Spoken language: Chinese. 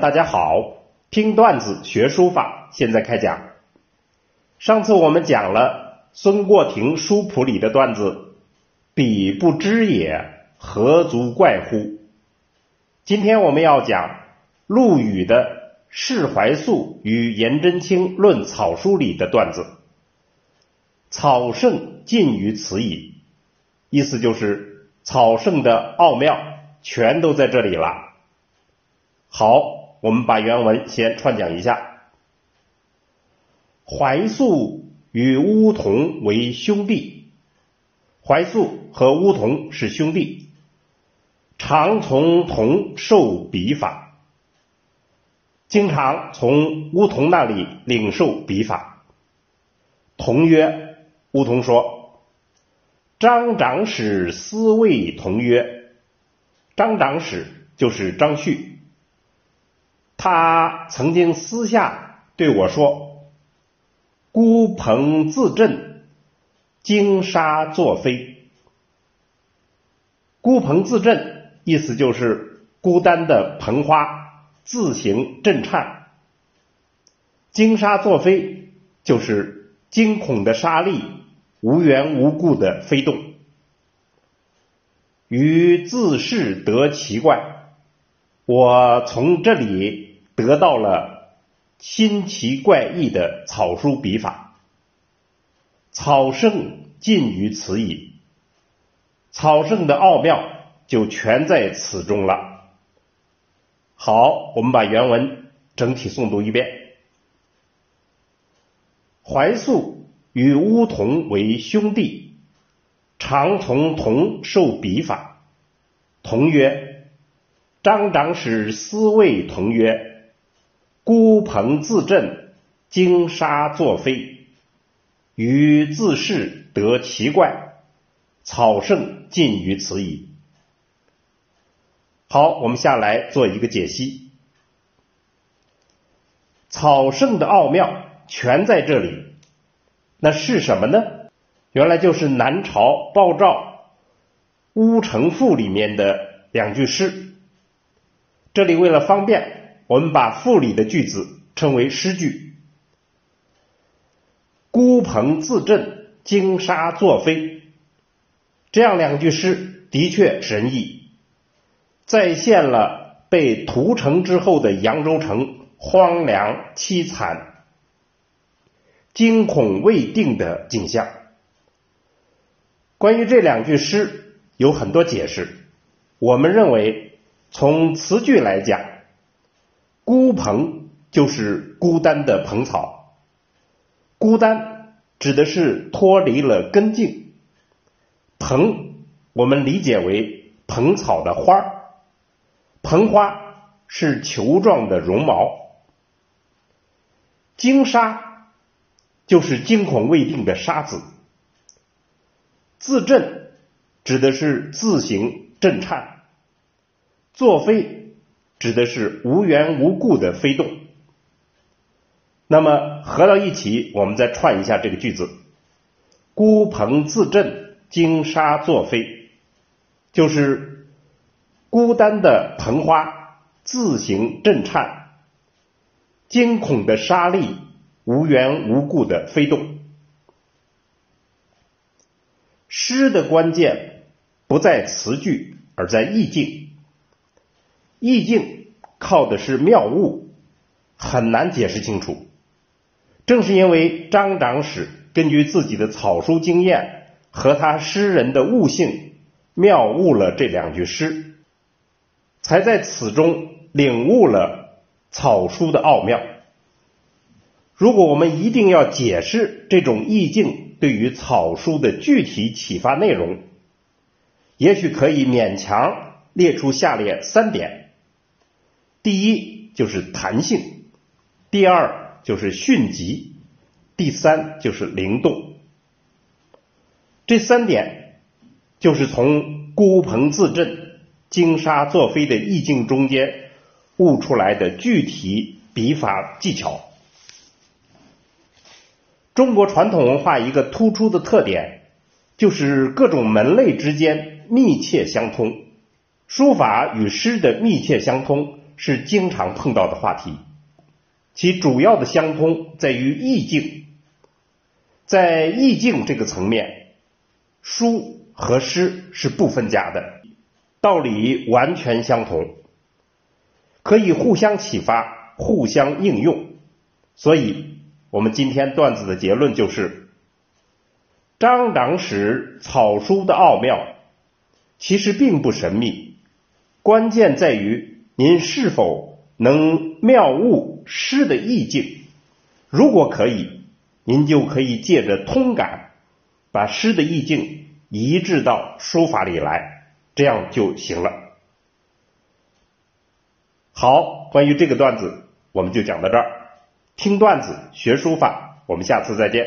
大家好！听段子学书法，现在开讲。上次我们讲了孙过庭书谱里的段子“彼不知也，何足怪乎”。今天我们要讲陆羽的《释怀素与颜真卿论草书》里的段子“草圣尽于此矣”，意思就是草圣的奥妙全都在这里了。好，我们把原文先串讲一下。怀素与乌童为兄弟，怀素和乌童是兄弟，常从童受笔法，经常从乌童那里领受笔法。童曰：“乌童说，张长史思谓童曰，张长史就是张旭。”他曾经私下对我说：“孤蓬自振，惊沙作飞。”孤蓬自振，意思就是孤单的蓬花自行震颤；惊沙作飞，就是惊恐的沙粒无缘无故的飞动。于自是得奇怪，我从这里。得到了新奇怪异的草书笔法，草圣尽于此矣。草圣的奥妙就全在此中了。好，我们把原文整体诵读一遍。怀素与乌童为兄弟，常从童受笔法。童曰：“张长史思谓童曰。”孤蓬自振，惊沙作飞，于自是得奇怪，草圣尽于此矣。好，我们下来做一个解析。草圣的奥妙全在这里，那是什么呢？原来就是南朝鲍照《乌城赋》里面的两句诗。这里为了方便。我们把赋里的句子称为诗句。孤蓬自振，惊沙作飞，这样两句诗的确神异，再现了被屠城之后的扬州城荒凉凄惨、惊恐未定的景象。关于这两句诗有很多解释，我们认为从词句来讲。孤蓬就是孤单的蓬草，孤单指的是脱离了根茎。蓬我们理解为蓬草的花儿，蓬花是球状的绒毛。惊沙就是惊恐未定的沙子。自震指的是自行震颤，作飞。指的是无缘无故的飞动。那么合到一起，我们再串一下这个句子：孤蓬自振，惊沙作飞，就是孤单的蓬花自行震颤，惊恐的沙粒无缘无故的飞动。诗的关键不在词句，而在意境。意境靠的是妙悟，很难解释清楚。正是因为张长史根据自己的草书经验和他诗人的悟性，妙悟了这两句诗，才在此中领悟了草书的奥妙。如果我们一定要解释这种意境对于草书的具体启发内容，也许可以勉强列出下列三点。第一就是弹性，第二就是迅疾，第三就是灵动。这三点就是从孤蓬自振、惊沙作飞的意境中间悟出来的具体笔法技巧。中国传统文化一个突出的特点就是各种门类之间密切相通，书法与诗的密切相通。是经常碰到的话题，其主要的相通在于意境。在意境这个层面，书和诗是不分家的，道理完全相同，可以互相启发、互相应用。所以，我们今天段子的结论就是：张长史草书的奥妙，其实并不神秘，关键在于您是否能妙悟诗的意境。如果可以。您就可以借着通感，把诗的意境移植到书法里来，这样就行了。好，关于这个段子，我们就讲到这儿。听段子学书法，我们下次再见。